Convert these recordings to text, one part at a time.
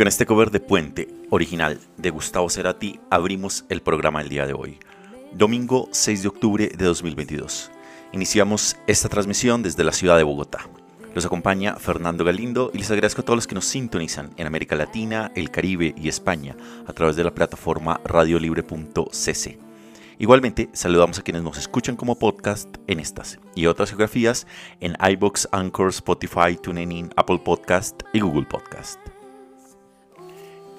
Con este cover de Puente, original de Gustavo Cerati, abrimos el programa del día de hoy, domingo 6 de octubre de 2022. Iniciamos esta transmisión desde la ciudad de Bogotá. Los acompaña Fernando Galindo y les agradezco a todos los que nos sintonizan en América Latina, el Caribe y España a través de la plataforma radiolibre.cc. Igualmente, saludamos a quienes nos escuchan como podcast en estas y otras geografías en iBox, Anchor, Spotify, TuneIn, Apple Podcast y Google Podcast.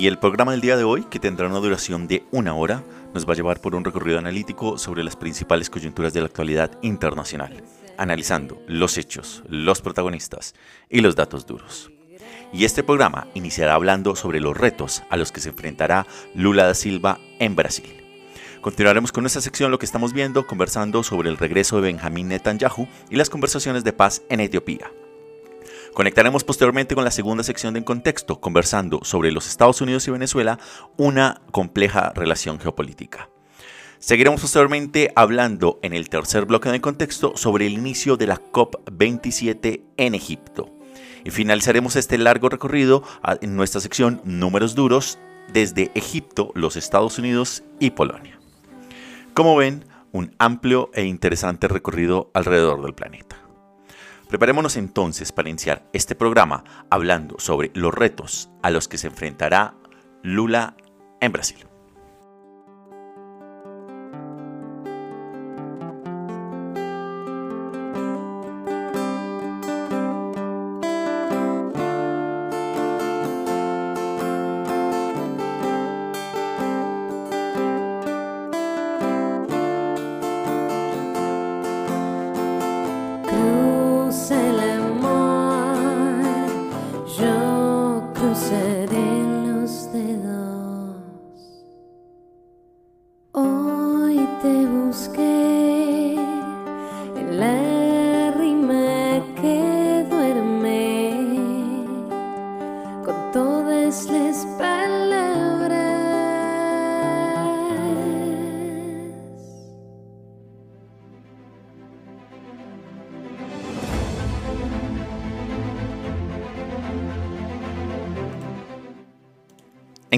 Y el programa del día de hoy, que tendrá una duración de una hora, nos va a llevar por un recorrido analítico sobre las principales coyunturas de la actualidad internacional, analizando los hechos, los protagonistas y los datos duros. Y este programa iniciará hablando sobre los retos a los que se enfrentará Lula da Silva en Brasil. Continuaremos con nuestra sección Lo que estamos viendo, conversando sobre el regreso de Benjamín Netanyahu y las conversaciones de paz en Etiopía. Conectaremos posteriormente con la segunda sección de En Contexto, conversando sobre los Estados Unidos y Venezuela, una compleja relación geopolítica. Seguiremos posteriormente hablando en el tercer bloque de Contexto sobre el inicio de la COP27 en Egipto. Y finalizaremos este largo recorrido en nuestra sección Números Duros desde Egipto, los Estados Unidos y Polonia. Como ven, un amplio e interesante recorrido alrededor del planeta. Preparémonos entonces para iniciar este programa hablando sobre los retos a los que se enfrentará Lula en Brasil.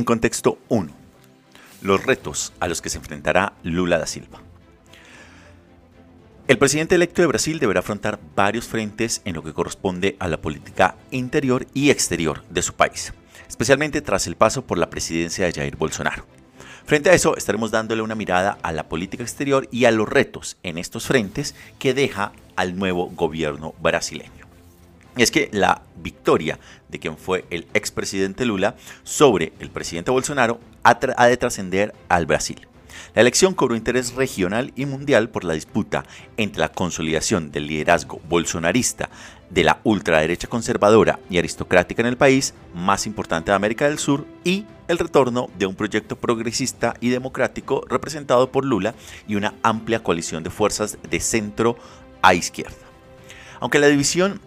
En contexto 1. Los retos a los que se enfrentará Lula da Silva. El presidente electo de Brasil deberá afrontar varios frentes en lo que corresponde a la política interior y exterior de su país, especialmente tras el paso por la presidencia de Jair Bolsonaro. Frente a eso, estaremos dándole una mirada a la política exterior y a los retos en estos frentes que deja al nuevo gobierno brasileño. Es que la victoria de quien fue el expresidente Lula sobre el presidente Bolsonaro ha de trascender al Brasil. La elección cobró interés regional y mundial por la disputa entre la consolidación del liderazgo bolsonarista de la ultraderecha conservadora y aristocrática en el país más importante de América del Sur y el retorno de un proyecto progresista y democrático representado por Lula y una amplia coalición de fuerzas de centro a izquierda. Aunque la división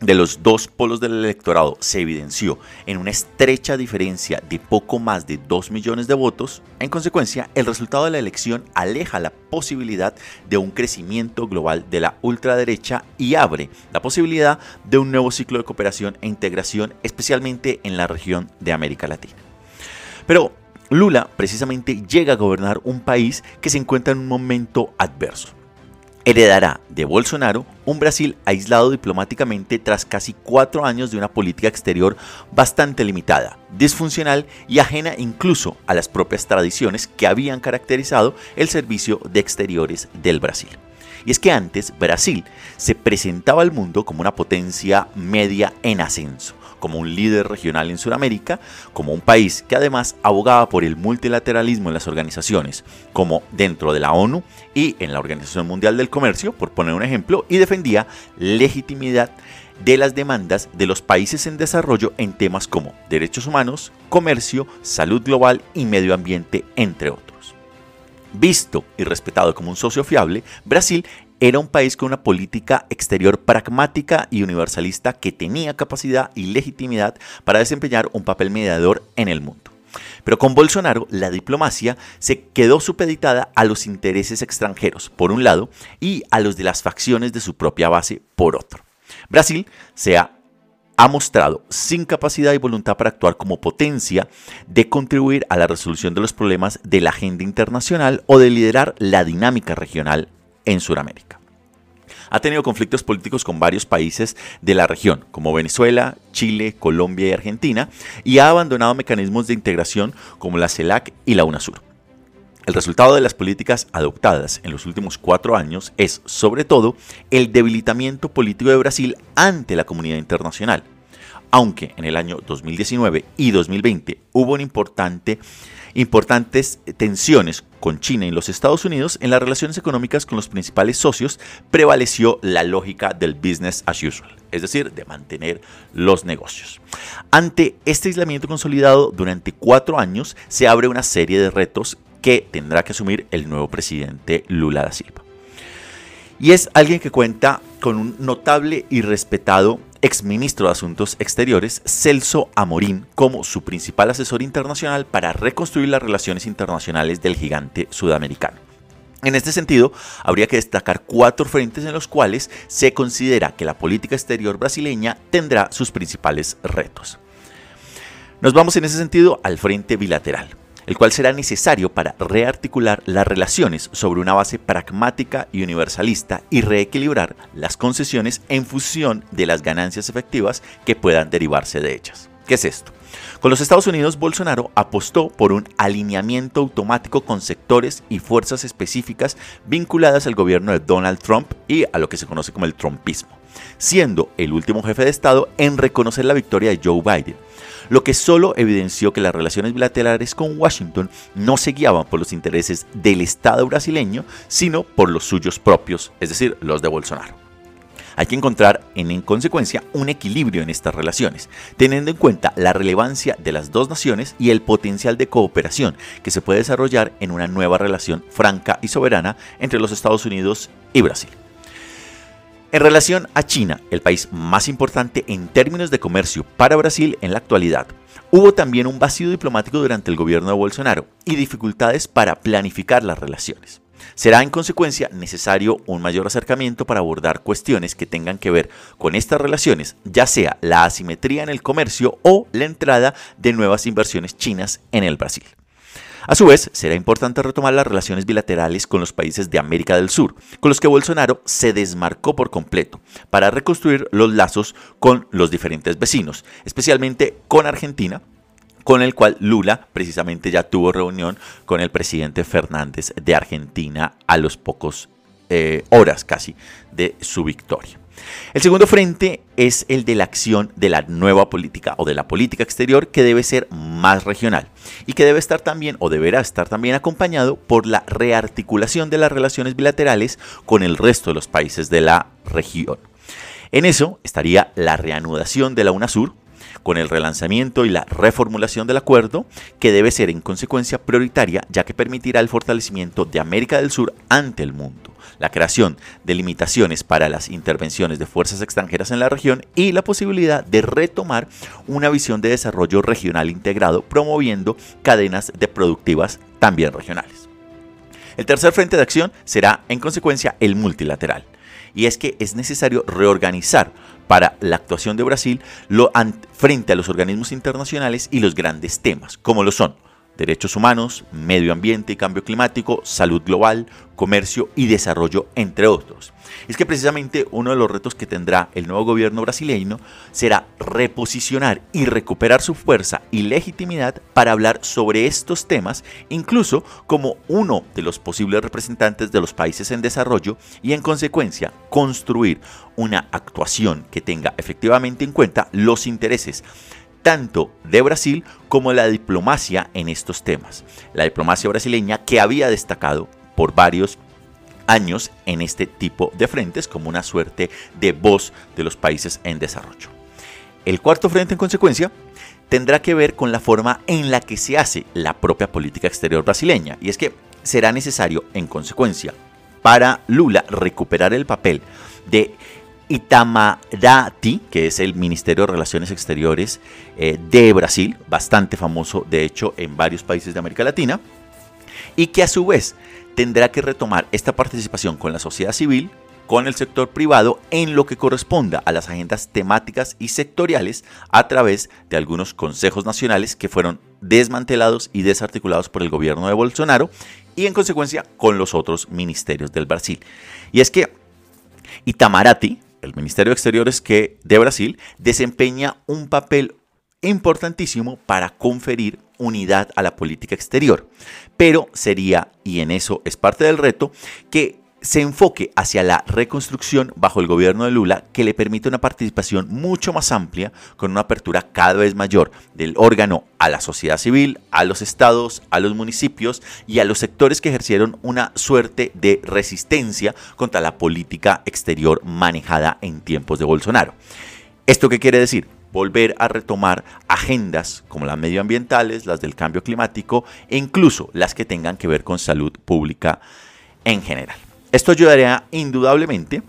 de los dos polos del electorado se evidenció en una estrecha diferencia de poco más de 2 millones de votos, en consecuencia, el resultado de la elección aleja la posibilidad de un crecimiento global de la ultraderecha y abre la posibilidad de un nuevo ciclo de cooperación e integración, especialmente en la región de América Latina. Pero Lula precisamente llega a gobernar un país que se encuentra en un momento adverso heredará de Bolsonaro un Brasil aislado diplomáticamente tras casi cuatro años de una política exterior bastante limitada, disfuncional y ajena incluso a las propias tradiciones que habían caracterizado el servicio de exteriores del Brasil. Y es que antes Brasil se presentaba al mundo como una potencia media en ascenso como un líder regional en Sudamérica, como un país que además abogaba por el multilateralismo en las organizaciones, como dentro de la ONU y en la Organización Mundial del Comercio, por poner un ejemplo, y defendía legitimidad de las demandas de los países en desarrollo en temas como derechos humanos, comercio, salud global y medio ambiente, entre otros. Visto y respetado como un socio fiable, Brasil era un país con una política exterior pragmática y universalista que tenía capacidad y legitimidad para desempeñar un papel mediador en el mundo. Pero con Bolsonaro la diplomacia se quedó supeditada a los intereses extranjeros, por un lado, y a los de las facciones de su propia base, por otro. Brasil se ha, ha mostrado sin capacidad y voluntad para actuar como potencia de contribuir a la resolución de los problemas de la agenda internacional o de liderar la dinámica regional en Sudamérica. Ha tenido conflictos políticos con varios países de la región, como Venezuela, Chile, Colombia y Argentina, y ha abandonado mecanismos de integración como la CELAC y la UNASUR. El resultado de las políticas adoptadas en los últimos cuatro años es, sobre todo, el debilitamiento político de Brasil ante la comunidad internacional. Aunque en el año 2019 y 2020 hubo un importante importantes tensiones con China y los Estados Unidos, en las relaciones económicas con los principales socios prevaleció la lógica del business as usual, es decir, de mantener los negocios. Ante este aislamiento consolidado durante cuatro años, se abre una serie de retos que tendrá que asumir el nuevo presidente Lula da Silva. Y es alguien que cuenta con un notable y respetado exministro de Asuntos Exteriores, Celso Amorín, como su principal asesor internacional para reconstruir las relaciones internacionales del gigante sudamericano. En este sentido, habría que destacar cuatro frentes en los cuales se considera que la política exterior brasileña tendrá sus principales retos. Nos vamos en ese sentido al frente bilateral el cual será necesario para rearticular las relaciones sobre una base pragmática y universalista y reequilibrar las concesiones en función de las ganancias efectivas que puedan derivarse de ellas. ¿Qué es esto? Con los Estados Unidos, Bolsonaro apostó por un alineamiento automático con sectores y fuerzas específicas vinculadas al gobierno de Donald Trump y a lo que se conoce como el Trumpismo, siendo el último jefe de Estado en reconocer la victoria de Joe Biden lo que solo evidenció que las relaciones bilaterales con Washington no se guiaban por los intereses del Estado brasileño, sino por los suyos propios, es decir, los de Bolsonaro. Hay que encontrar en, en, consecuencia un equilibrio en estas relaciones, teniendo en cuenta la relevancia de las dos naciones y el potencial de cooperación que se puede desarrollar en una nueva relación franca y soberana entre los Estados Unidos y Brasil. En relación a China, el país más importante en términos de comercio para Brasil en la actualidad, hubo también un vacío diplomático durante el gobierno de Bolsonaro y dificultades para planificar las relaciones. Será en consecuencia necesario un mayor acercamiento para abordar cuestiones que tengan que ver con estas relaciones, ya sea la asimetría en el comercio o la entrada de nuevas inversiones chinas en el Brasil. A su vez, será importante retomar las relaciones bilaterales con los países de América del Sur, con los que Bolsonaro se desmarcó por completo, para reconstruir los lazos con los diferentes vecinos, especialmente con Argentina, con el cual Lula precisamente ya tuvo reunión con el presidente Fernández de Argentina a los pocos eh, horas casi de su victoria. El segundo frente es el de la acción de la nueva política o de la política exterior que debe ser más regional y que debe estar también o deberá estar también acompañado por la rearticulación de las relaciones bilaterales con el resto de los países de la región. En eso estaría la reanudación de la UNASUR, con el relanzamiento y la reformulación del acuerdo, que debe ser en consecuencia prioritaria ya que permitirá el fortalecimiento de América del Sur ante el mundo, la creación de limitaciones para las intervenciones de fuerzas extranjeras en la región y la posibilidad de retomar una visión de desarrollo regional integrado promoviendo cadenas de productivas también regionales. El tercer frente de acción será en consecuencia el multilateral y es que es necesario reorganizar para la actuación de Brasil frente a los organismos internacionales y los grandes temas, como lo son derechos humanos, medio ambiente y cambio climático, salud global, comercio y desarrollo, entre otros. Es que precisamente uno de los retos que tendrá el nuevo gobierno brasileño será reposicionar y recuperar su fuerza y legitimidad para hablar sobre estos temas, incluso como uno de los posibles representantes de los países en desarrollo y en consecuencia construir una actuación que tenga efectivamente en cuenta los intereses tanto de Brasil como la diplomacia en estos temas. La diplomacia brasileña que había destacado por varios años en este tipo de frentes como una suerte de voz de los países en desarrollo. El cuarto frente en consecuencia tendrá que ver con la forma en la que se hace la propia política exterior brasileña y es que será necesario en consecuencia para Lula recuperar el papel de Itamaraty, que es el Ministerio de Relaciones Exteriores eh, de Brasil, bastante famoso de hecho en varios países de América Latina, y que a su vez tendrá que retomar esta participación con la sociedad civil, con el sector privado en lo que corresponda a las agendas temáticas y sectoriales a través de algunos consejos nacionales que fueron desmantelados y desarticulados por el gobierno de Bolsonaro y en consecuencia con los otros ministerios del Brasil. Y es que Itamaraty, el Ministerio de Exteriores que, de Brasil desempeña un papel importantísimo para conferir unidad a la política exterior. Pero sería, y en eso es parte del reto, que se enfoque hacia la reconstrucción bajo el gobierno de Lula que le permite una participación mucho más amplia con una apertura cada vez mayor del órgano a la sociedad civil, a los estados, a los municipios y a los sectores que ejercieron una suerte de resistencia contra la política exterior manejada en tiempos de Bolsonaro. ¿Esto qué quiere decir? volver a retomar agendas como las medioambientales, las del cambio climático e incluso las que tengan que ver con salud pública en general. Esto ayudaría indudablemente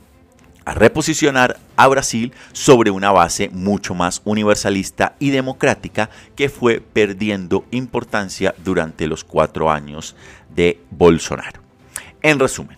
a reposicionar a Brasil sobre una base mucho más universalista y democrática que fue perdiendo importancia durante los cuatro años de Bolsonaro. En resumen,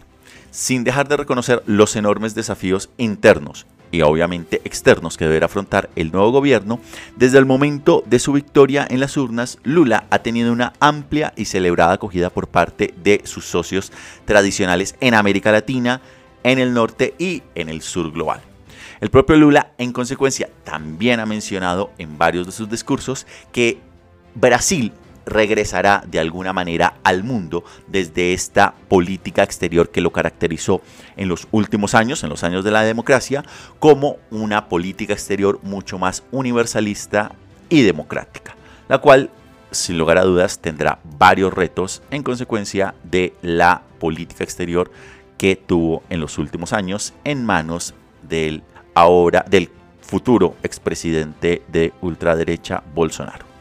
sin dejar de reconocer los enormes desafíos internos y obviamente externos que deberá afrontar el nuevo gobierno, desde el momento de su victoria en las urnas, Lula ha tenido una amplia y celebrada acogida por parte de sus socios tradicionales en América Latina, en el norte y en el sur global. El propio Lula, en consecuencia, también ha mencionado en varios de sus discursos que Brasil regresará de alguna manera al mundo desde esta política exterior que lo caracterizó en los últimos años, en los años de la democracia, como una política exterior mucho más universalista y democrática, la cual sin lugar a dudas tendrá varios retos en consecuencia de la política exterior que tuvo en los últimos años en manos del ahora del futuro expresidente de ultraderecha Bolsonaro.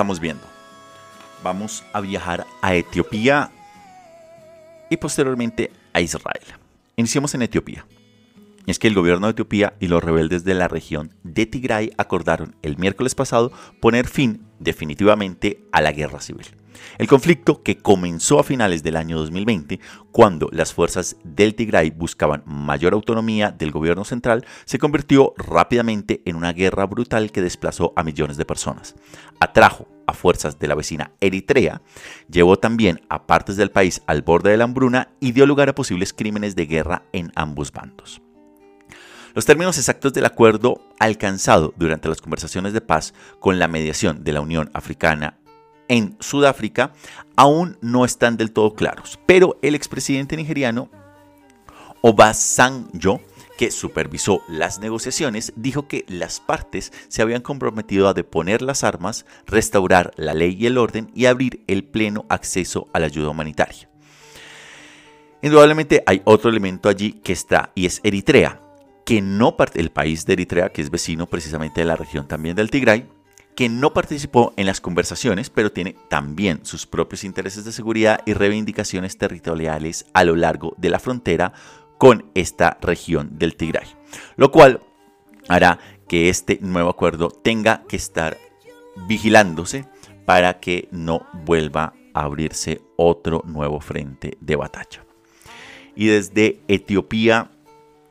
Estamos viendo. Vamos a viajar a Etiopía y posteriormente a Israel. Iniciamos en Etiopía. es que el gobierno de Etiopía y los rebeldes de la región de Tigray acordaron el miércoles pasado poner fin definitivamente a la guerra civil. El conflicto, que comenzó a finales del año 2020, cuando las fuerzas del Tigray buscaban mayor autonomía del gobierno central, se convirtió rápidamente en una guerra brutal que desplazó a millones de personas. Atrajo a fuerzas de la vecina Eritrea, llevó también a partes del país al borde de la hambruna y dio lugar a posibles crímenes de guerra en ambos bandos. Los términos exactos del acuerdo alcanzado durante las conversaciones de paz con la mediación de la Unión Africana en Sudáfrica aún no están del todo claros, pero el expresidente nigeriano Obasanjo que supervisó las negociaciones, dijo que las partes se habían comprometido a deponer las armas, restaurar la ley y el orden y abrir el pleno acceso a la ayuda humanitaria. Indudablemente hay otro elemento allí que está y es Eritrea, que no el país de Eritrea, que es vecino precisamente de la región también del Tigray, que no participó en las conversaciones, pero tiene también sus propios intereses de seguridad y reivindicaciones territoriales a lo largo de la frontera con esta región del Tigray, lo cual hará que este nuevo acuerdo tenga que estar vigilándose para que no vuelva a abrirse otro nuevo frente de batalla. Y desde Etiopía,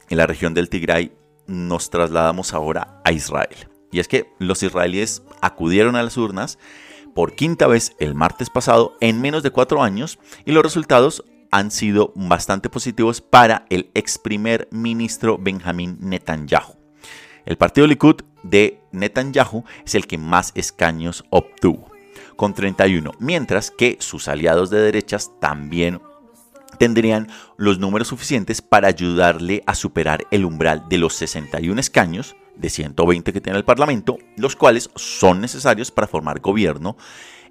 en la región del Tigray, nos trasladamos ahora a Israel. Y es que los israelíes acudieron a las urnas por quinta vez el martes pasado en menos de cuatro años y los resultados han sido bastante positivos para el ex primer ministro Benjamín Netanyahu. El partido Likud de Netanyahu es el que más escaños obtuvo, con 31, mientras que sus aliados de derechas también tendrían los números suficientes para ayudarle a superar el umbral de los 61 escaños de 120 que tiene el Parlamento, los cuales son necesarios para formar gobierno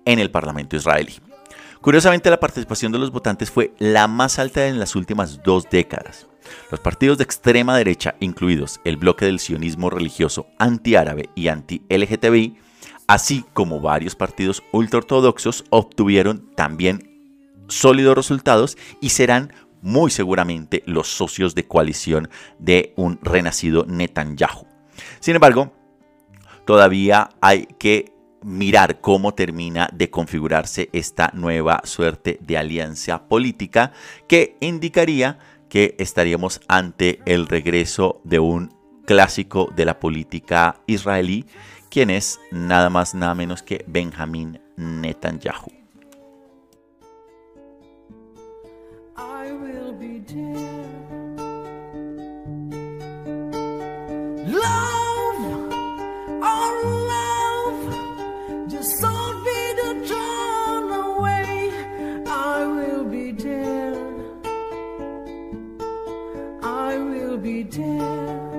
en el Parlamento israelí. Curiosamente, la participación de los votantes fue la más alta en las últimas dos décadas. Los partidos de extrema derecha, incluidos el bloque del sionismo religioso anti-árabe y anti-LGTBI, así como varios partidos ultraortodoxos, obtuvieron también sólidos resultados y serán muy seguramente los socios de coalición de un renacido Netanyahu. Sin embargo, todavía hay que mirar cómo termina de configurarse esta nueva suerte de alianza política que indicaría que estaríamos ante el regreso de un clásico de la política israelí, quien es nada más nada menos que Benjamín Netanyahu. Love, oh love, just don't be the away. I will be dead. I will be.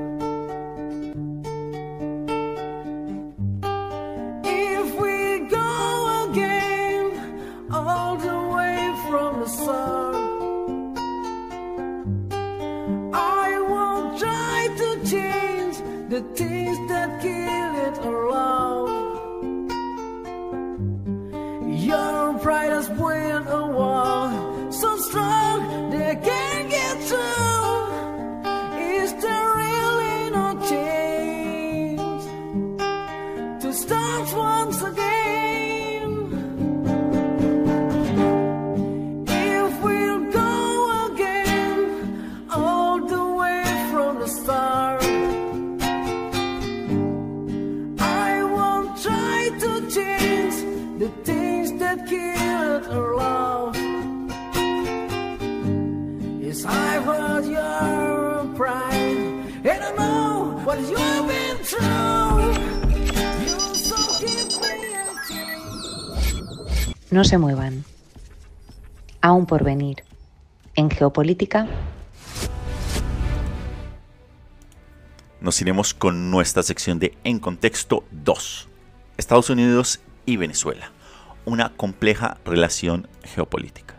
the things that kill it all. Your pride has. No se muevan. Aún por venir. En geopolítica. Nos iremos con nuestra sección de En Contexto 2. Estados Unidos y Venezuela. Una compleja relación geopolítica.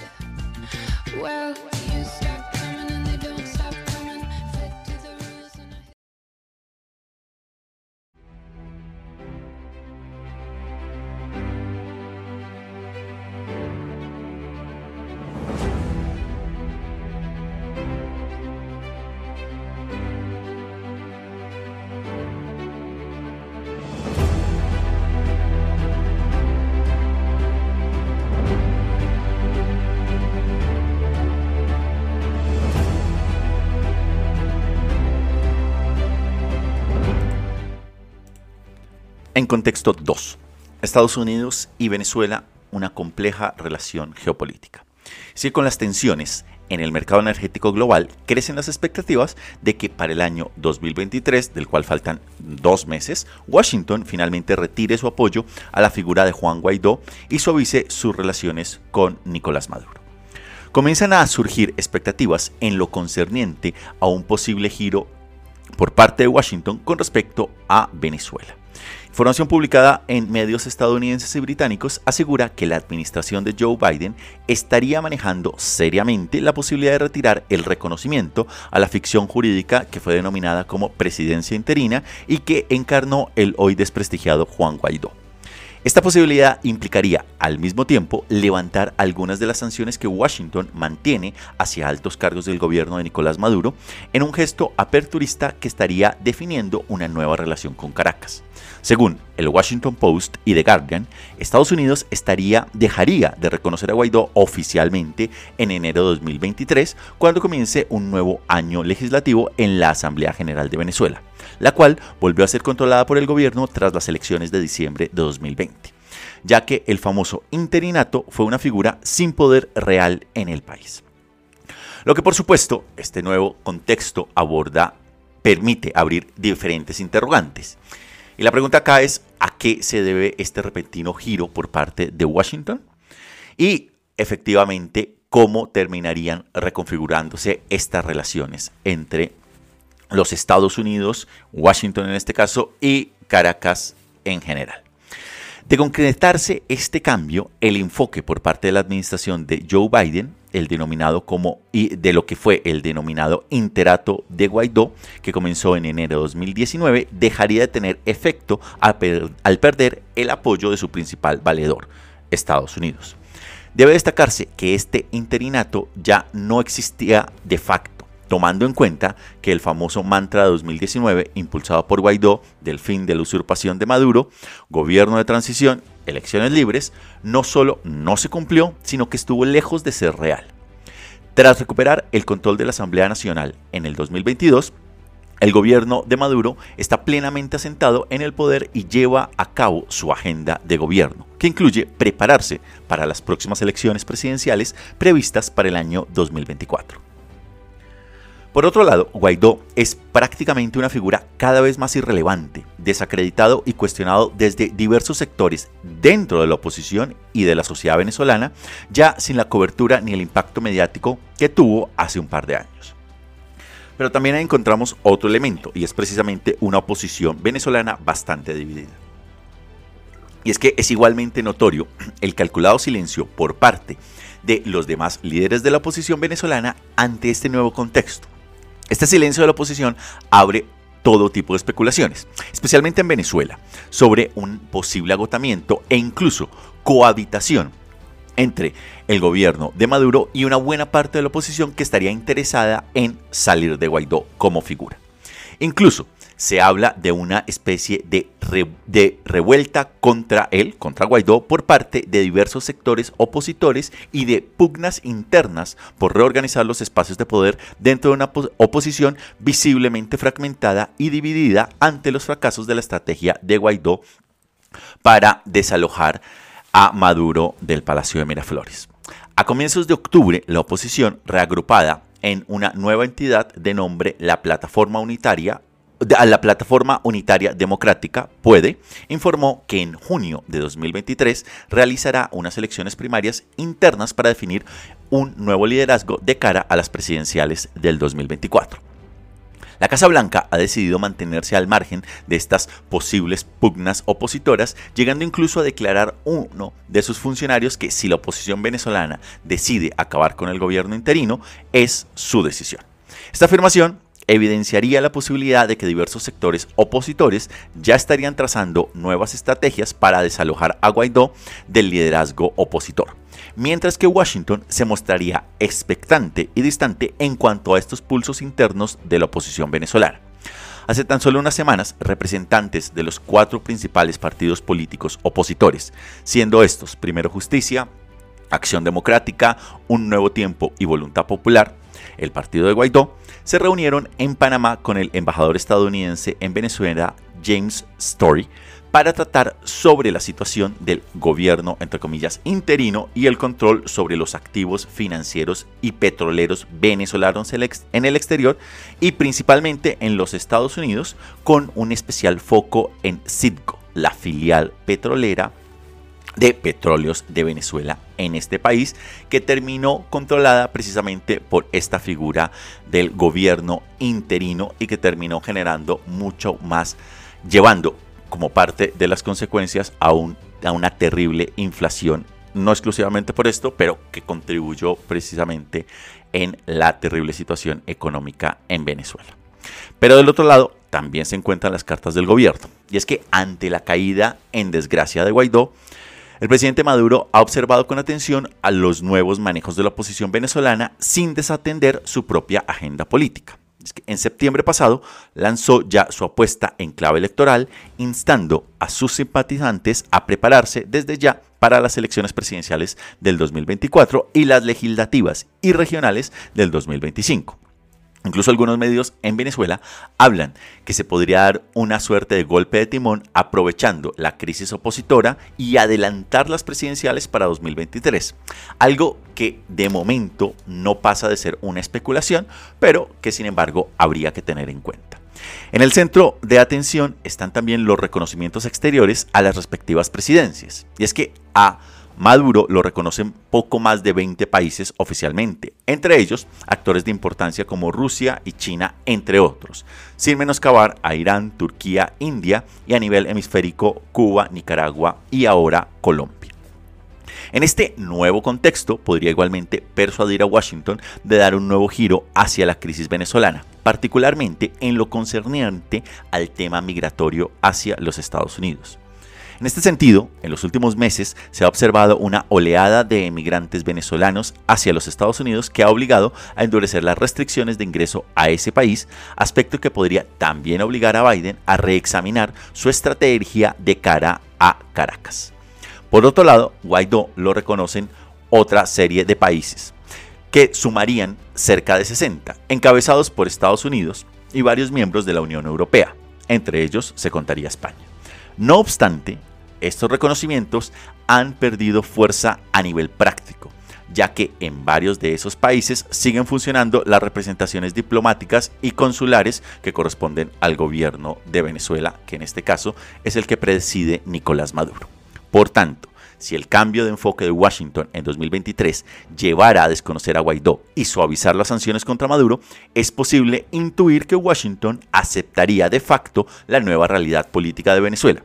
En contexto 2. Estados Unidos y Venezuela, una compleja relación geopolítica. Si con las tensiones en el mercado energético global crecen las expectativas de que para el año 2023, del cual faltan dos meses, Washington finalmente retire su apoyo a la figura de Juan Guaidó y suavice sus relaciones con Nicolás Maduro. Comienzan a surgir expectativas en lo concerniente a un posible giro por parte de Washington con respecto a Venezuela. Información publicada en medios estadounidenses y británicos asegura que la administración de Joe Biden estaría manejando seriamente la posibilidad de retirar el reconocimiento a la ficción jurídica que fue denominada como presidencia interina y que encarnó el hoy desprestigiado Juan Guaidó. Esta posibilidad implicaría, al mismo tiempo, levantar algunas de las sanciones que Washington mantiene hacia altos cargos del gobierno de Nicolás Maduro en un gesto aperturista que estaría definiendo una nueva relación con Caracas. Según el Washington Post y The Guardian, Estados Unidos estaría, dejaría de reconocer a Guaidó oficialmente en enero de 2023, cuando comience un nuevo año legislativo en la Asamblea General de Venezuela, la cual volvió a ser controlada por el gobierno tras las elecciones de diciembre de 2020 ya que el famoso interinato fue una figura sin poder real en el país. Lo que por supuesto este nuevo contexto aborda permite abrir diferentes interrogantes. Y la pregunta acá es, ¿a qué se debe este repentino giro por parte de Washington? Y efectivamente, ¿cómo terminarían reconfigurándose estas relaciones entre los Estados Unidos, Washington en este caso, y Caracas en general? De concretarse este cambio, el enfoque por parte de la administración de Joe Biden el denominado como y de lo que fue el denominado interato de Guaidó, que comenzó en enero de 2019, dejaría de tener efecto al perder el apoyo de su principal valedor, Estados Unidos. Debe destacarse que este interinato ya no existía de facto, tomando en cuenta que el famoso mantra de 2019, impulsado por Guaidó del fin de la usurpación de Maduro, gobierno de transición elecciones libres, no solo no se cumplió, sino que estuvo lejos de ser real. Tras recuperar el control de la Asamblea Nacional en el 2022, el gobierno de Maduro está plenamente asentado en el poder y lleva a cabo su agenda de gobierno, que incluye prepararse para las próximas elecciones presidenciales previstas para el año 2024. Por otro lado, Guaidó es prácticamente una figura cada vez más irrelevante, desacreditado y cuestionado desde diversos sectores dentro de la oposición y de la sociedad venezolana, ya sin la cobertura ni el impacto mediático que tuvo hace un par de años. Pero también encontramos otro elemento, y es precisamente una oposición venezolana bastante dividida. Y es que es igualmente notorio el calculado silencio por parte de los demás líderes de la oposición venezolana ante este nuevo contexto este silencio de la oposición abre todo tipo de especulaciones, especialmente en Venezuela, sobre un posible agotamiento e incluso cohabitación entre el gobierno de Maduro y una buena parte de la oposición que estaría interesada en salir de Guaidó como figura. Incluso se habla de una especie de, revuelta contra él, contra Guaidó, por parte de diversos sectores opositores y de pugnas internas por reorganizar los espacios de poder dentro de una oposición visiblemente fragmentada y dividida ante los fracasos de la estrategia de Guaidó para desalojar a Maduro del Palacio de Miraflores. A comienzos de octubre, la oposición, reagrupada en una nueva entidad de nombre la Plataforma Unitaria a la Plataforma Unitaria Democrática, puede, informó que en junio de 2023 realizará unas elecciones primarias internas para definir un nuevo liderazgo de cara a las presidenciales del 2024. La Casa Blanca ha decidido mantenerse al margen de estas posibles pugnas opositoras, llegando incluso a declarar uno de sus funcionarios que si la oposición venezolana decide acabar con el gobierno interino, es su decisión. Esta afirmación evidenciaría la posibilidad de que diversos sectores opositores ya estarían trazando nuevas estrategias para desalojar a Guaidó del liderazgo opositor, mientras que Washington se mostraría expectante y distante en cuanto a estos pulsos internos de la oposición venezolana. Hace tan solo unas semanas, representantes de los cuatro principales partidos políticos opositores, siendo estos Primero Justicia, Acción Democrática, Un Nuevo Tiempo y Voluntad Popular, el partido de Guaidó, se reunieron en Panamá con el embajador estadounidense en Venezuela, James Story, para tratar sobre la situación del gobierno, entre comillas, interino y el control sobre los activos financieros y petroleros venezolanos en el exterior y principalmente en los Estados Unidos, con un especial foco en Citgo, la filial petrolera de petróleos de Venezuela en este país, que terminó controlada precisamente por esta figura del gobierno interino y que terminó generando mucho más, llevando como parte de las consecuencias a, a una terrible inflación, no exclusivamente por esto, pero que contribuyó precisamente en la terrible situación económica en Venezuela. Pero del otro lado, también se encuentran las cartas del gobierno. Y es que ante la caída en desgracia de Guaidó, el presidente Maduro ha observado con atención a los nuevos manejos de la oposición venezolana sin desatender su propia agenda política. En septiembre pasado lanzó ya su apuesta en clave electoral, instando a sus simpatizantes a prepararse desde ya para las elecciones presidenciales del 2024 y las legislativas y regionales del 2025. Incluso algunos medios en Venezuela hablan que se podría dar una suerte de golpe de timón aprovechando la crisis opositora y adelantar las presidenciales para 2023. Algo que de momento no pasa de ser una especulación, pero que sin embargo habría que tener en cuenta. En el centro de atención están también los reconocimientos exteriores a las respectivas presidencias. Y es que a Maduro lo reconocen poco más de 20 países oficialmente, entre ellos actores de importancia como Rusia y China, entre otros, sin menoscabar a Irán, Turquía, India y a nivel hemisférico Cuba, Nicaragua y ahora Colombia. En este nuevo contexto podría igualmente persuadir a Washington de dar un nuevo giro hacia la crisis venezolana, particularmente en lo concerniente al tema migratorio hacia los Estados Unidos. En este sentido, en los últimos meses se ha observado una oleada de emigrantes venezolanos hacia los Estados Unidos que ha obligado a endurecer las restricciones de ingreso a ese país, aspecto que podría también obligar a Biden a reexaminar su estrategia de cara a Caracas. Por otro lado, Guaidó lo reconocen otra serie de países, que sumarían cerca de 60, encabezados por Estados Unidos y varios miembros de la Unión Europea. Entre ellos se contaría España. No obstante, estos reconocimientos han perdido fuerza a nivel práctico, ya que en varios de esos países siguen funcionando las representaciones diplomáticas y consulares que corresponden al gobierno de Venezuela, que en este caso es el que preside Nicolás Maduro. Por tanto, si el cambio de enfoque de Washington en 2023 llevara a desconocer a Guaidó y suavizar las sanciones contra Maduro, es posible intuir que Washington aceptaría de facto la nueva realidad política de Venezuela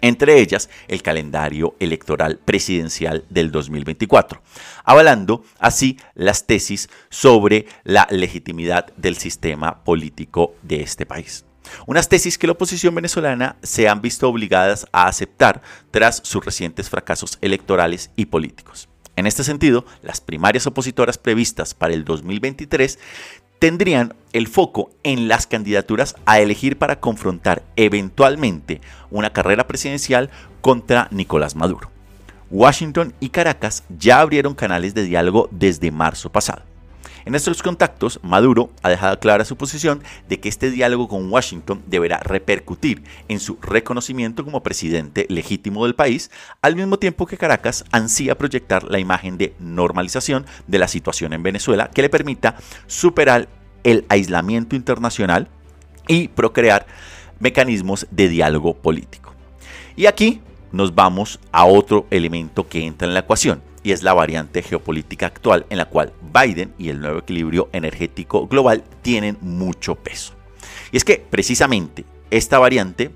entre ellas el calendario electoral presidencial del 2024, avalando así las tesis sobre la legitimidad del sistema político de este país. Unas tesis que la oposición venezolana se han visto obligadas a aceptar tras sus recientes fracasos electorales y políticos. En este sentido, las primarias opositoras previstas para el 2023 tendrían el foco en las candidaturas a elegir para confrontar eventualmente una carrera presidencial contra Nicolás Maduro. Washington y Caracas ya abrieron canales de diálogo desde marzo pasado. En estos contactos, Maduro ha dejado clara su posición de que este diálogo con Washington deberá repercutir en su reconocimiento como presidente legítimo del país, al mismo tiempo que Caracas ansía proyectar la imagen de normalización de la situación en Venezuela que le permita superar el aislamiento internacional y procrear mecanismos de diálogo político. Y aquí nos vamos a otro elemento que entra en la ecuación, y es la variante geopolítica actual en la cual Biden y el nuevo equilibrio energético global tienen mucho peso. Y es que precisamente esta variante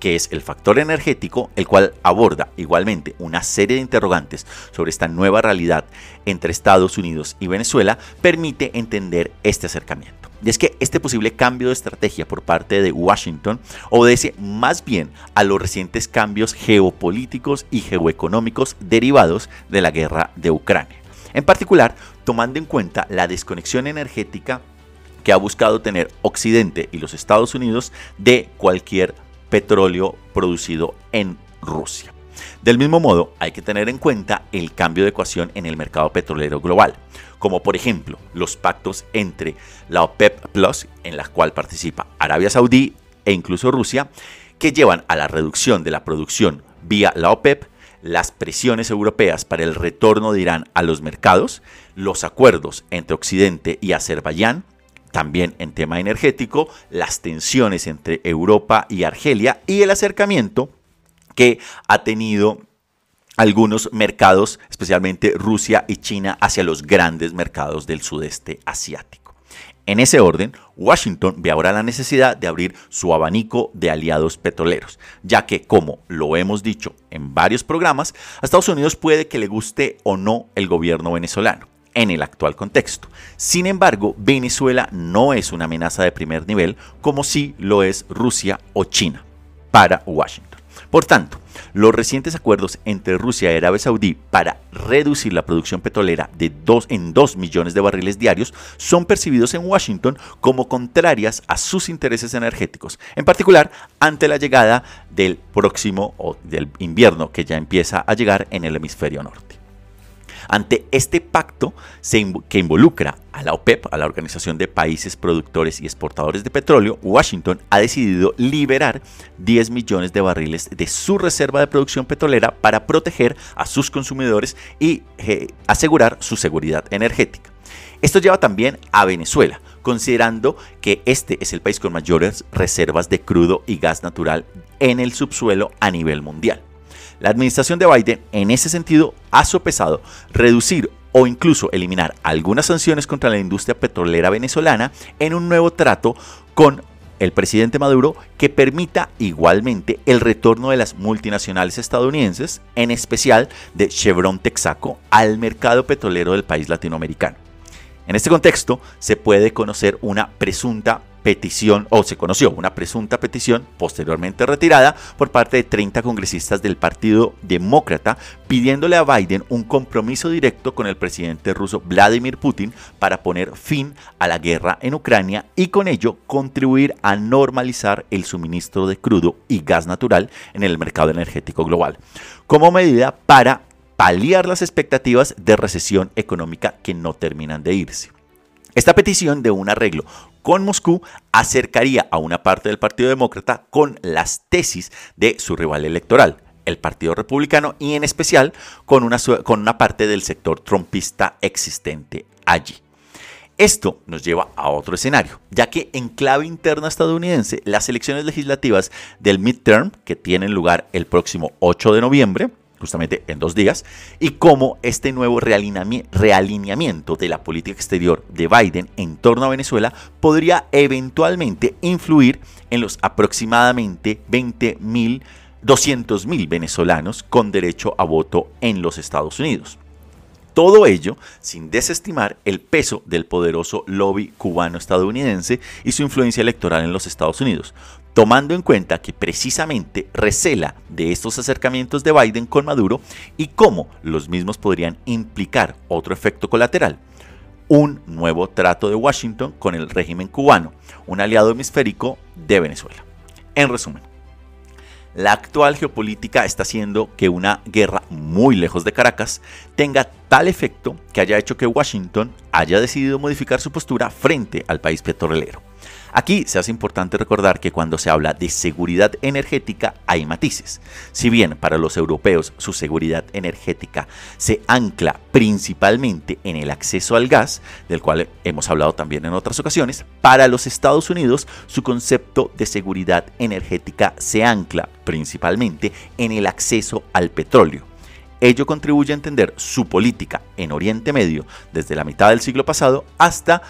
que es el factor energético, el cual aborda igualmente una serie de interrogantes sobre esta nueva realidad entre Estados Unidos y Venezuela, permite entender este acercamiento. Y es que este posible cambio de estrategia por parte de Washington obedece más bien a los recientes cambios geopolíticos y geoeconómicos derivados de la guerra de Ucrania. En particular, tomando en cuenta la desconexión energética que ha buscado tener Occidente y los Estados Unidos de cualquier petróleo producido en Rusia. Del mismo modo, hay que tener en cuenta el cambio de ecuación en el mercado petrolero global, como por ejemplo los pactos entre la OPEP Plus, en la cual participa Arabia Saudí e incluso Rusia, que llevan a la reducción de la producción vía la OPEP, las presiones europeas para el retorno de Irán a los mercados, los acuerdos entre Occidente y Azerbaiyán, también en tema energético, las tensiones entre Europa y Argelia y el acercamiento que ha tenido algunos mercados, especialmente Rusia y China, hacia los grandes mercados del sudeste asiático. En ese orden, Washington ve ahora la necesidad de abrir su abanico de aliados petroleros, ya que, como lo hemos dicho en varios programas, a Estados Unidos puede que le guste o no el gobierno venezolano en el actual contexto. Sin embargo, Venezuela no es una amenaza de primer nivel como sí lo es Rusia o China para Washington. Por tanto, los recientes acuerdos entre Rusia y Arabia Saudí para reducir la producción petrolera de 2 en 2 millones de barriles diarios son percibidos en Washington como contrarias a sus intereses energéticos, en particular ante la llegada del próximo o del invierno que ya empieza a llegar en el hemisferio norte. Ante este pacto que involucra a la OPEP, a la Organización de Países Productores y Exportadores de Petróleo, Washington ha decidido liberar 10 millones de barriles de su reserva de producción petrolera para proteger a sus consumidores y eh, asegurar su seguridad energética. Esto lleva también a Venezuela, considerando que este es el país con mayores reservas de crudo y gas natural en el subsuelo a nivel mundial. La administración de Biden en ese sentido ha sopesado reducir o incluso eliminar algunas sanciones contra la industria petrolera venezolana en un nuevo trato con el presidente Maduro que permita igualmente el retorno de las multinacionales estadounidenses, en especial de Chevron Texaco, al mercado petrolero del país latinoamericano. En este contexto, se puede conocer una presunta petición, o se conoció una presunta petición posteriormente retirada por parte de 30 congresistas del Partido Demócrata pidiéndole a Biden un compromiso directo con el presidente ruso Vladimir Putin para poner fin a la guerra en Ucrania y con ello contribuir a normalizar el suministro de crudo y gas natural en el mercado energético global, como medida para paliar las expectativas de recesión económica que no terminan de irse. Esta petición de un arreglo con Moscú acercaría a una parte del Partido Demócrata con las tesis de su rival electoral, el Partido Republicano, y en especial con una, con una parte del sector trompista existente allí. Esto nos lleva a otro escenario, ya que en clave interna estadounidense, las elecciones legislativas del midterm, que tienen lugar el próximo 8 de noviembre, justamente en dos días, y cómo este nuevo realineamiento de la política exterior de Biden en torno a Venezuela podría eventualmente influir en los aproximadamente 20 mil, 200 mil venezolanos con derecho a voto en los Estados Unidos. Todo ello sin desestimar el peso del poderoso lobby cubano-estadounidense y su influencia electoral en los Estados Unidos, tomando en cuenta que precisamente recela de estos acercamientos de Biden con Maduro y cómo los mismos podrían implicar otro efecto colateral, un nuevo trato de Washington con el régimen cubano, un aliado hemisférico de Venezuela. En resumen, la actual geopolítica está haciendo que una guerra muy lejos de Caracas tenga tal efecto que haya hecho que Washington haya decidido modificar su postura frente al país petrolero. Aquí se hace importante recordar que cuando se habla de seguridad energética hay matices. Si bien para los europeos su seguridad energética se ancla principalmente en el acceso al gas, del cual hemos hablado también en otras ocasiones, para los Estados Unidos su concepto de seguridad energética se ancla principalmente en el acceso al petróleo Ello contribuye a entender su política en Oriente Medio desde la mitad del siglo pasado hasta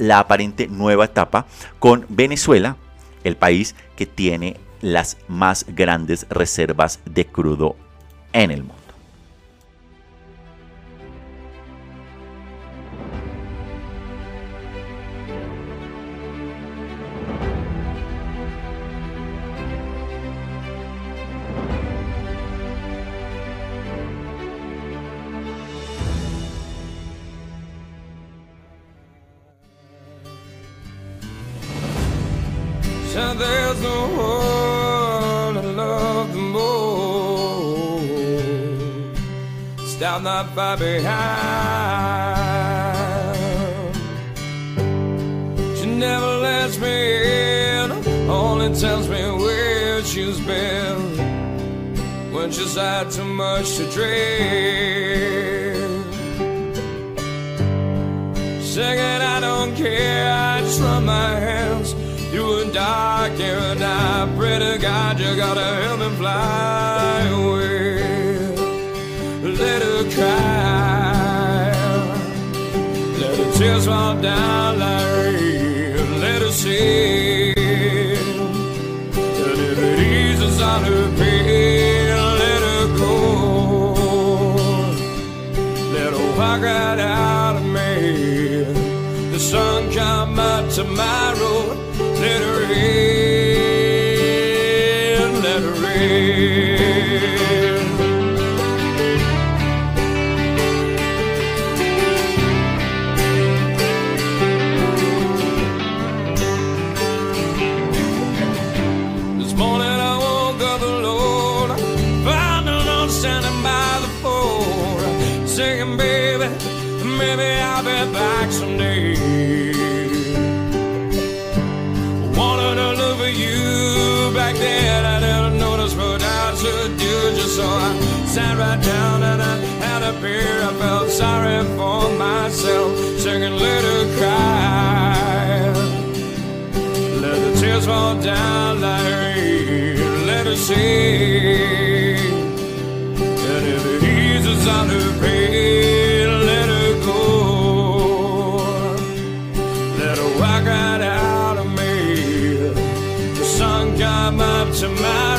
la aparente nueva etapa con Venezuela, el país que tiene las más grandes reservas de crudo en el mundo. Far behind. She never lets me in, only tells me where she's been. When she's had too much to drink. Singing, I don't care, I just run my hands through a dark area. And I pray to God you gotta help me fly away. Let her cry, let her tears fall down like rain. Let her sing, and if it eases on her pain, let her go. Let her walk right out of me. The sun come up tomorrow. Let her in, let her in. Back someday. Wanted to look for you back then. I didn't notice what I should do. Just so I sat right down and I had a beer. I felt sorry for myself, singing, her cry. Let the tears fall down like rain. Let her sing. And if it eases on her to my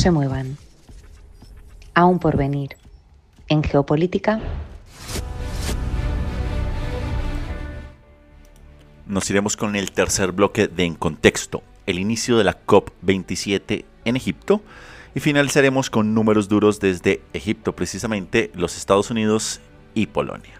se muevan. Aún por venir. En geopolítica, Nos iremos con el tercer bloque de En Contexto, el inicio de la COP27 en Egipto, y finalizaremos con números duros desde Egipto, precisamente los Estados Unidos y Polonia.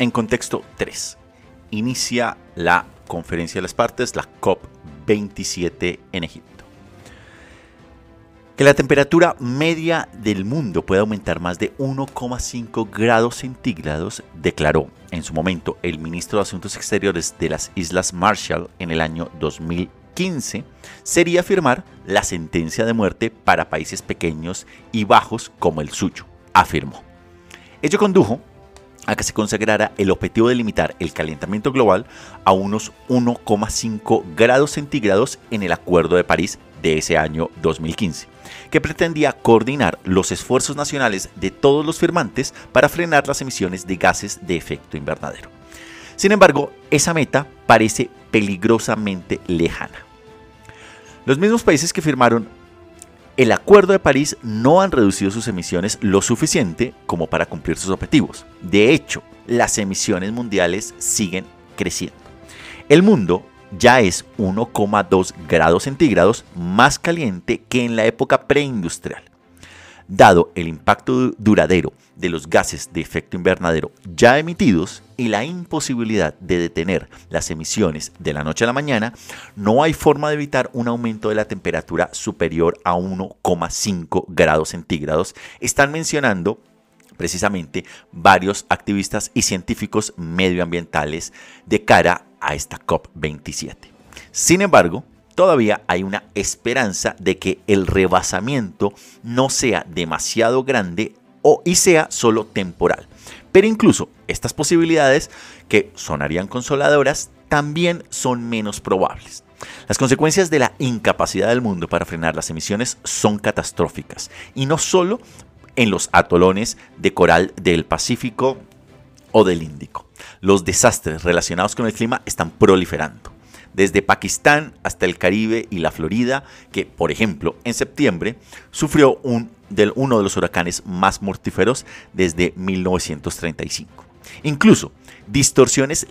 En contexto 3, inicia la conferencia de las partes, la COP27 en Egipto. Que la temperatura media del mundo puede aumentar más de 1,5 grados centígrados, declaró en su momento el ministro de Asuntos Exteriores de las Islas Marshall en el año 2015, sería firmar la sentencia de muerte para países pequeños y bajos como el suyo, afirmó. Ello condujo a que se consagrara el objetivo de limitar el calentamiento global a unos 1,5 grados centígrados en el Acuerdo de París de ese año 2015 que pretendía coordinar los esfuerzos nacionales de todos los firmantes para frenar las emisiones de gases de efecto invernadero. Sin embargo, esa meta parece peligrosamente lejana. Los mismos países que firmaron el Acuerdo de París no han reducido sus emisiones lo suficiente como para cumplir sus objetivos. De hecho, las emisiones mundiales siguen creciendo. El mundo ya es 1,2 grados centígrados más caliente que en la época preindustrial. Dado el impacto duradero de los gases de efecto invernadero ya emitidos y la imposibilidad de detener las emisiones de la noche a la mañana, no hay forma de evitar un aumento de la temperatura superior a 1,5 grados centígrados. Están mencionando precisamente varios activistas y científicos medioambientales de cara a esta COP27. Sin embargo, todavía hay una esperanza de que el rebasamiento no sea demasiado grande o y sea solo temporal. Pero incluso estas posibilidades, que sonarían consoladoras, también son menos probables. Las consecuencias de la incapacidad del mundo para frenar las emisiones son catastróficas, y no solo en los atolones de coral del Pacífico o del Índico. Los desastres relacionados con el clima están proliferando. Desde Pakistán hasta el Caribe y la Florida, que por ejemplo en septiembre sufrió un, del, uno de los huracanes más mortíferos desde 1935. Incluso distorsiones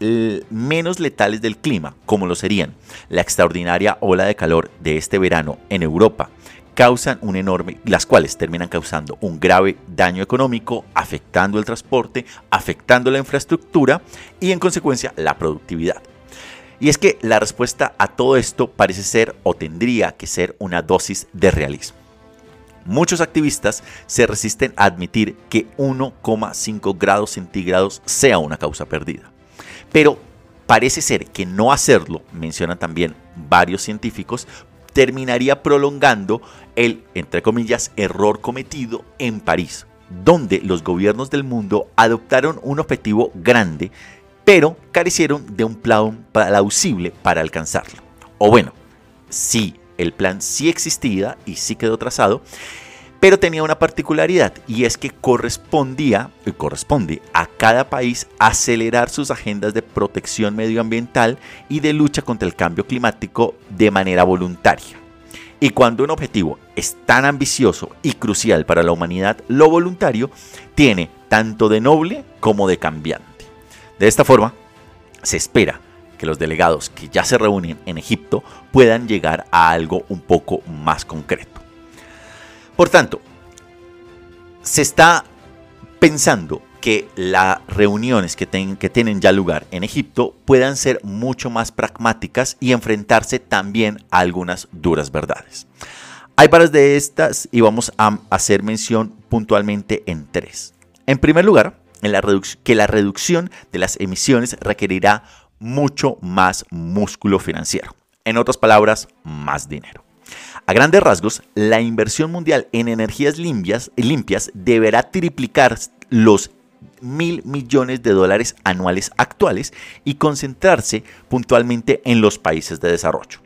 menos letales del clima, como lo serían la extraordinaria ola de calor de este verano en Europa, causan un enorme, las cuales terminan causando un grave daño económico, afectando el transporte, afectando la infraestructura y en consecuencia la productividad. Y es que la respuesta a todo esto parece ser o tendría que ser una dosis de realismo. Muchos activistas se resisten a admitir que 1,5 grados centígrados sea una causa perdida. Pero parece ser que no hacerlo, mencionan también varios científicos, terminaría prolongando el, entre comillas, error cometido en París, donde los gobiernos del mundo adoptaron un objetivo grande, pero carecieron de un plan plausible para alcanzarlo. O bueno, sí, el plan sí existía y sí quedó trazado, pero tenía una particularidad y es que correspondía y corresponde a cada país acelerar sus agendas de protección medioambiental y de lucha contra el cambio climático de manera voluntaria. Y cuando un objetivo es tan ambicioso y crucial para la humanidad, lo voluntario tiene tanto de noble como de cambiante. De esta forma, se espera que los delegados que ya se reúnen en Egipto puedan llegar a algo un poco más concreto. Por tanto, se está pensando que las reuniones que, que, tienen ya lugar en Egipto puedan ser mucho más pragmáticas y enfrentarse también a algunas duras verdades. Hay varias de estas y vamos a hacer mención puntualmente en tres. En primer lugar, en la que la reducción de las emisiones requerirá mucho más músculo financiero. En otras palabras, más dinero. A grandes rasgos, la inversión mundial en energías limpias, limpias deberá triplicar los mil millones de dólares anuales actuales y concentrarse puntualmente en los países de desarrollo.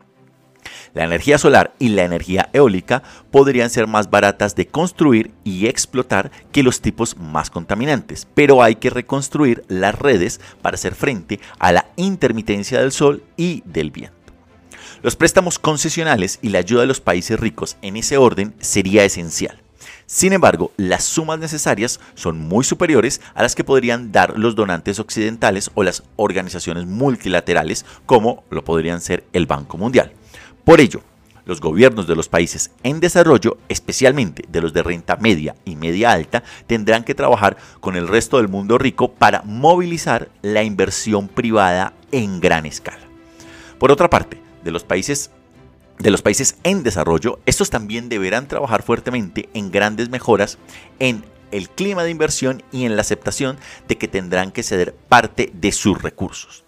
La energía solar y la energía eólica podrían ser más baratas de construir y explotar que los tipos más contaminantes, pero hay que reconstruir las redes para hacer frente a la intermitencia del sol y del viento. Los préstamos concesionales y la ayuda de los países ricos en ese orden sería esencial. Sin embargo, las sumas necesarias son muy superiores a las que podrían dar los donantes occidentales o las organizaciones multilaterales como lo podrían ser el Banco Mundial. Por ello, los gobiernos de los países en desarrollo, especialmente de los de renta media y media alta, tendrán que trabajar con el resto del mundo rico para movilizar la inversión privada en gran escala. Por otra parte, de los países de los países en desarrollo, estos también deberán trabajar fuertemente en grandes mejoras en el clima de inversión y en la aceptación de que tendrán que ceder parte de sus recursos.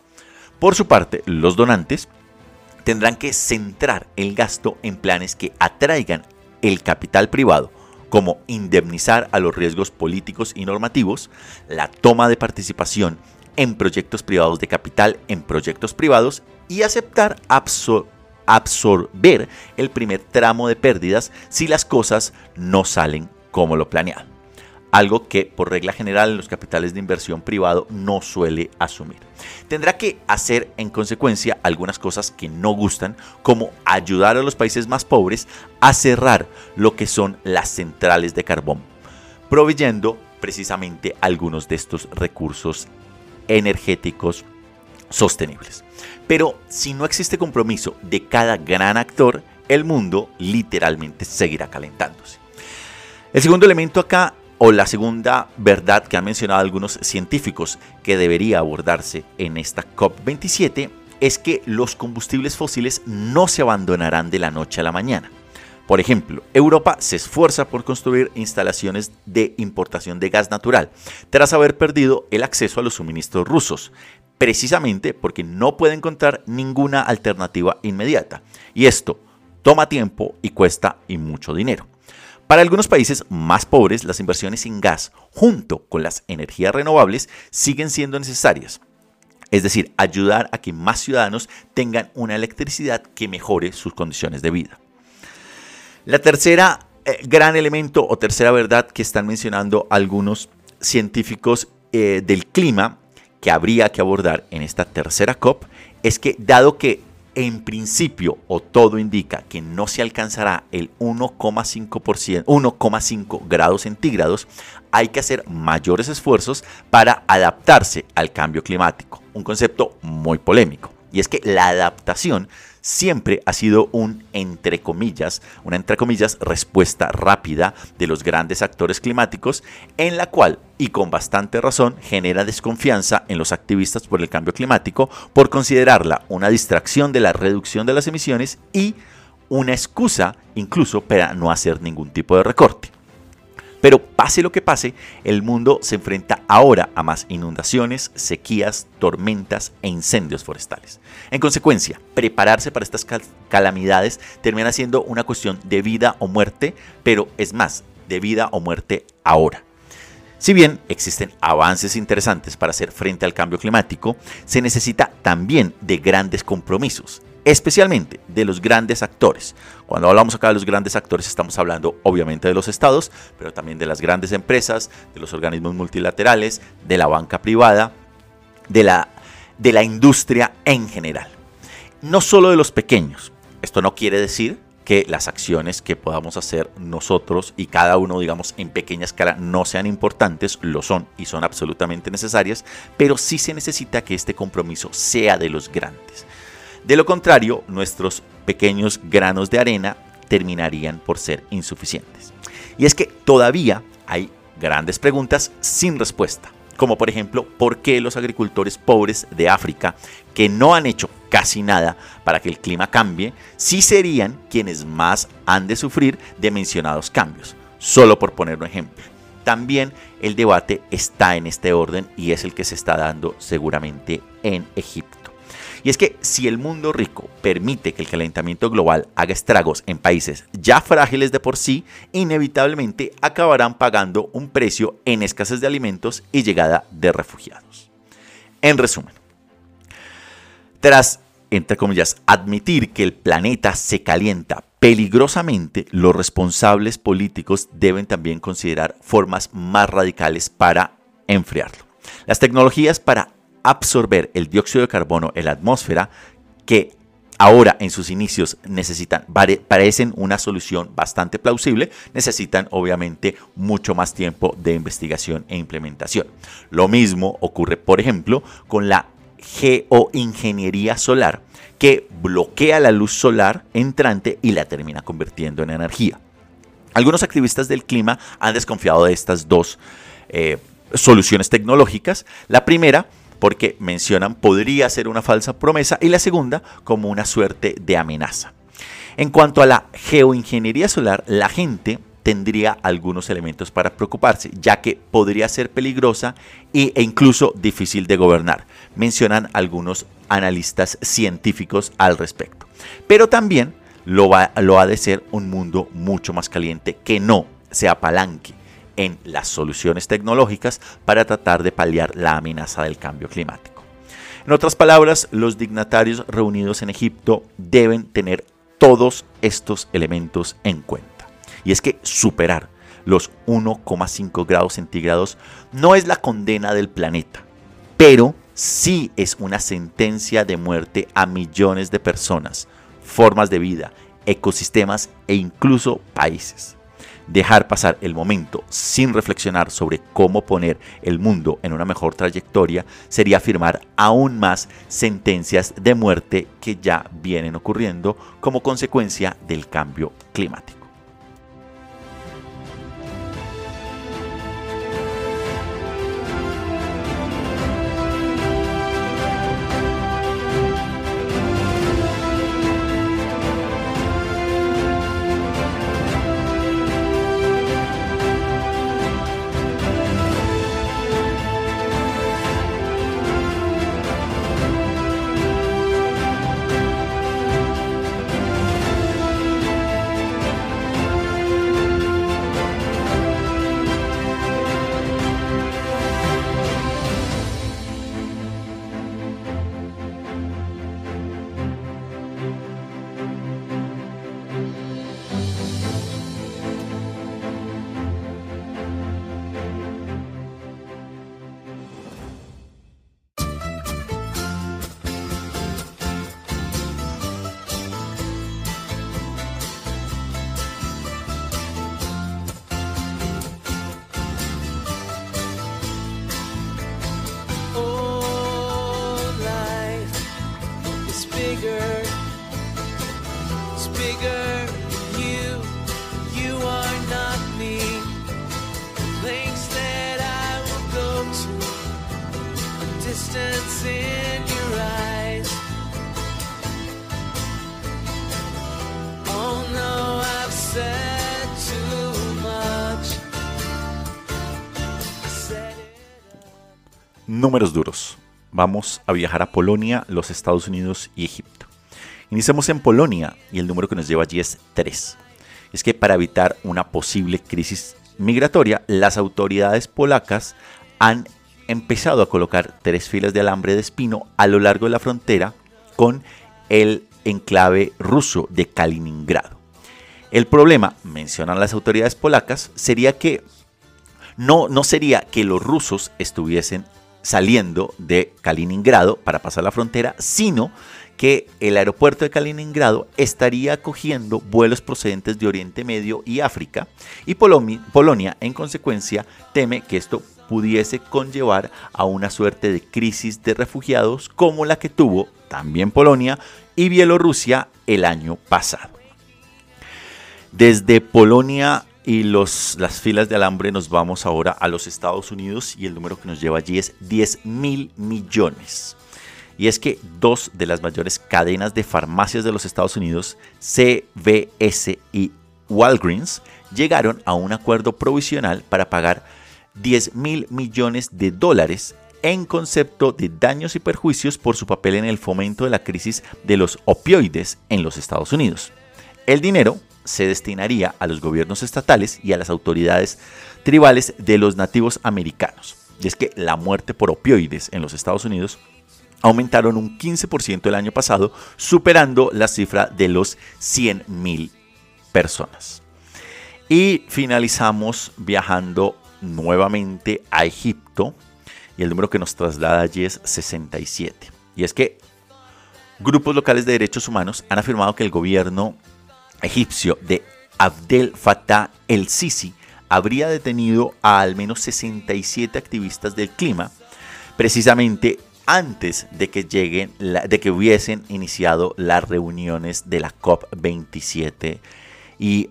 Por su parte, los donantes tendrán que centrar el gasto en planes que atraigan el capital privado, como indemnizar a los riesgos políticos y normativos, la toma de participación en proyectos privados de capital en proyectos privados y aceptar absorber el primer tramo de pérdidas si las cosas no salen como lo planeado algo que por regla general en los capitales de inversión privado no suele asumir. Tendrá que hacer en consecuencia algunas cosas que no gustan, como ayudar a los países más pobres a cerrar lo que son las centrales de carbón, proveyendo precisamente algunos de estos recursos energéticos sostenibles. Pero si no existe compromiso de cada gran actor, el mundo literalmente seguirá calentándose. El segundo elemento acá o la segunda verdad que han mencionado algunos científicos que debería abordarse en esta COP27 es que los combustibles fósiles no se abandonarán de la noche a la mañana. Por ejemplo, Europa se esfuerza por construir instalaciones de importación de gas natural, tras haber perdido el acceso a los suministros rusos, precisamente porque no puede encontrar ninguna alternativa inmediata. Y esto toma tiempo y cuesta y mucho dinero. Para algunos países más pobres, las inversiones en gas junto con las energías renovables siguen siendo necesarias. Es decir, ayudar a que más ciudadanos tengan una electricidad que mejore sus condiciones de vida. La tercera eh, gran elemento o tercera verdad que están mencionando algunos científicos eh, del clima que habría que abordar en esta tercera COP es que dado que en principio, o todo indica que no se alcanzará el 1,5%, 1,5 grados centígrados, hay que hacer mayores esfuerzos para adaptarse al cambio climático. Un concepto muy polémico. Y es que la adaptación siempre ha sido un, entre comillas, una entre comillas respuesta rápida de los grandes actores climáticos, en la cual, y con bastante razón, genera desconfianza en los activistas por el cambio climático por considerarla una distracción de la reducción de las emisiones y una excusa incluso para no hacer ningún tipo de recorte. Pero pase lo que pase, el mundo se enfrenta ahora a más inundaciones, sequías, tormentas e incendios forestales. En consecuencia, prepararse para estas calamidades termina siendo una cuestión de vida o muerte, pero es más, de vida o muerte ahora. Si bien existen avances interesantes para hacer frente al cambio climático, se necesita también de grandes compromisos especialmente de los grandes actores. Cuando hablamos acá de los grandes actores estamos hablando obviamente de los estados, pero también de las grandes empresas, de los organismos multilaterales, de la banca privada, de la, de la industria en general. No solo de los pequeños. Esto no quiere decir que las acciones que podamos hacer nosotros y cada uno, digamos, en pequeña escala no sean importantes, lo son y son absolutamente necesarias, pero sí se necesita que este compromiso sea de los grandes. De lo contrario, nuestros pequeños granos de arena terminarían por ser insuficientes. Y es que todavía hay grandes preguntas sin respuesta, como por ejemplo, ¿por qué los agricultores pobres de África, que no han hecho casi nada para que el clima cambie, sí serían quienes más han de sufrir de mencionados cambios? Solo por poner un ejemplo. También el debate está en este orden y es el que se está dando seguramente en Egipto. Y es que si el mundo rico permite que el calentamiento global haga estragos en países ya frágiles de por sí, inevitablemente acabarán pagando un precio en escasez de alimentos y llegada de refugiados. En resumen, tras, entre comillas, admitir que el planeta se calienta peligrosamente, los responsables políticos deben también considerar formas más radicales para enfriarlo. Las tecnologías para absorber el dióxido de carbono en la atmósfera que ahora en sus inicios necesitan, parecen una solución bastante plausible, necesitan obviamente mucho más tiempo de investigación e implementación. Lo mismo ocurre, por ejemplo, con la geoingeniería solar, que bloquea la luz solar entrante y la termina convirtiendo en energía. Algunos activistas del clima han desconfiado de estas dos eh, soluciones tecnológicas. La primera porque mencionan podría ser una falsa promesa y la segunda como una suerte de amenaza. En cuanto a la geoingeniería solar, la gente tendría algunos elementos para preocuparse, ya que podría ser peligrosa e incluso difícil de gobernar. Mencionan algunos analistas científicos al respecto. Pero también lo, va, lo ha de ser un mundo mucho más caliente que no se apalanque en las soluciones tecnológicas para tratar de paliar la amenaza del cambio climático. En otras palabras, los dignatarios reunidos en Egipto deben tener todos estos elementos en cuenta. Y es que superar los 1,5 grados centígrados no es la condena del planeta, pero sí es una sentencia de muerte a millones de personas, formas de vida, ecosistemas e incluso países. Dejar pasar el momento sin reflexionar sobre cómo poner el mundo en una mejor trayectoria sería afirmar aún más sentencias de muerte que ya vienen ocurriendo como consecuencia del cambio climático. Vamos a viajar a Polonia, los Estados Unidos y Egipto. Iniciamos en Polonia y el número que nos lleva allí es 3. Es que para evitar una posible crisis migratoria, las autoridades polacas han empezado a colocar tres filas de alambre de espino a lo largo de la frontera con el enclave ruso de Kaliningrado. El problema, mencionan las autoridades polacas, sería que no, no sería que los rusos estuviesen saliendo de Kaliningrado para pasar la frontera, sino que el aeropuerto de Kaliningrado estaría acogiendo vuelos procedentes de Oriente Medio y África y Polonia en consecuencia teme que esto pudiese conllevar a una suerte de crisis de refugiados como la que tuvo también Polonia y Bielorrusia el año pasado. Desde Polonia y los, las filas de alambre nos vamos ahora a los Estados Unidos y el número que nos lleva allí es 10 mil millones. Y es que dos de las mayores cadenas de farmacias de los Estados Unidos, CVS y Walgreens, llegaron a un acuerdo provisional para pagar 10 mil millones de dólares en concepto de daños y perjuicios por su papel en el fomento de la crisis de los opioides en los Estados Unidos. El dinero se destinaría a los gobiernos estatales y a las autoridades tribales de los nativos americanos. Y es que la muerte por opioides en los Estados Unidos aumentaron un 15% el año pasado, superando la cifra de los 100.000 personas. Y finalizamos viajando nuevamente a Egipto y el número que nos traslada allí es 67. Y es que grupos locales de derechos humanos han afirmado que el gobierno egipcio de Abdel Fattah el-Sisi habría detenido a al menos 67 activistas del clima precisamente antes de que lleguen de que hubiesen iniciado las reuniones de la COP27 y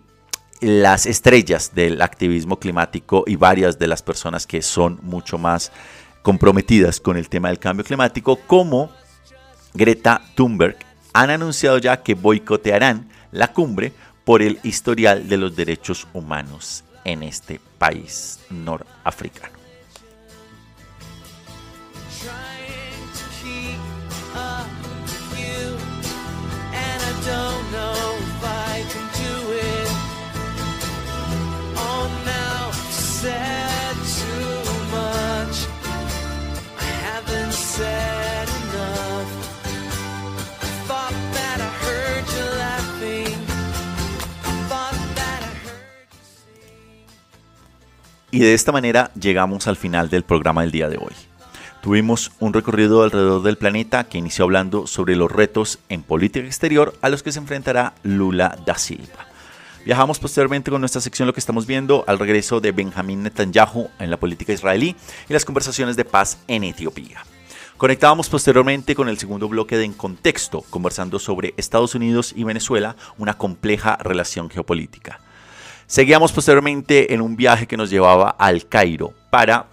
las estrellas del activismo climático y varias de las personas que son mucho más comprometidas con el tema del cambio climático como Greta Thunberg han anunciado ya que boicotearán la cumbre por el historial de los derechos humanos en este país norafricano. Y de esta manera llegamos al final del programa del día de hoy. Tuvimos un recorrido alrededor del planeta que inició hablando sobre los retos en política exterior a los que se enfrentará Lula da Silva. Viajamos posteriormente con nuestra sección Lo que estamos viendo al regreso de Benjamín Netanyahu en la política israelí y las conversaciones de paz en Etiopía. Conectábamos posteriormente con el segundo bloque de En Contexto, conversando sobre Estados Unidos y Venezuela, una compleja relación geopolítica. Seguíamos posteriormente en un viaje que nos llevaba al Cairo para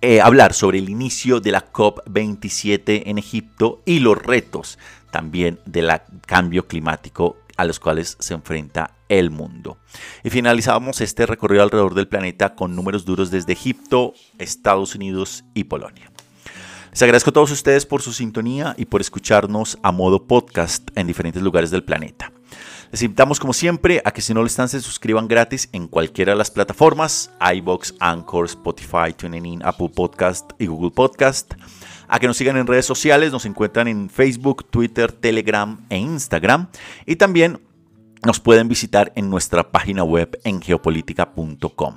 eh, hablar sobre el inicio de la COP27 en Egipto y los retos también del cambio climático a los cuales se enfrenta el mundo. Y finalizábamos este recorrido alrededor del planeta con números duros desde Egipto, Estados Unidos y Polonia. Les agradezco a todos ustedes por su sintonía y por escucharnos a modo podcast en diferentes lugares del planeta. Les invitamos como siempre a que si no lo están se suscriban gratis en cualquiera de las plataformas, iBox, Anchor, Spotify, TuneIn, Apple Podcast y Google Podcast. A que nos sigan en redes sociales, nos encuentran en Facebook, Twitter, Telegram e Instagram. Y también nos pueden visitar en nuestra página web en geopolítica.com.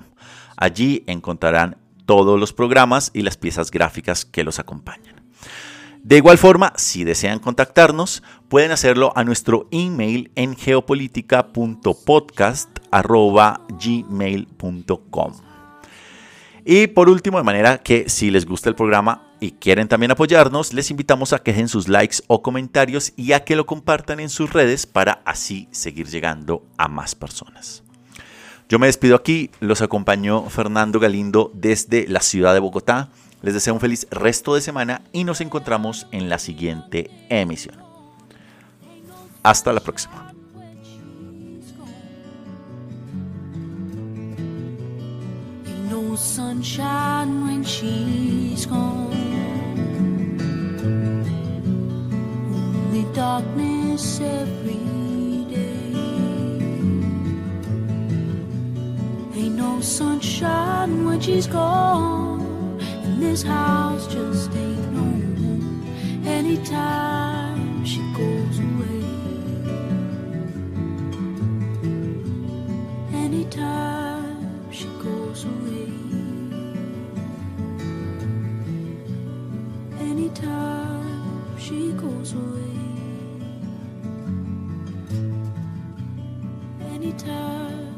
Allí encontrarán todos los programas y las piezas gráficas que los acompañan. De igual forma, si desean contactarnos, pueden hacerlo a nuestro email en geopolítica.podcast.gmail.com. Y por último, de manera que si les gusta el programa y quieren también apoyarnos, les invitamos a que dejen sus likes o comentarios y a que lo compartan en sus redes para así seguir llegando a más personas. Yo me despido aquí, los acompañó Fernando Galindo desde la ciudad de Bogotá. Les deseo un feliz resto de semana y nos encontramos en la siguiente emisión. Hasta la próxima. Sunshine when she's gone. Only darkness every day. Ain't no sunshine when she's gone. And this house just ain't no home anytime she goes away. Anytime she goes away. Anytime she goes away. Anytime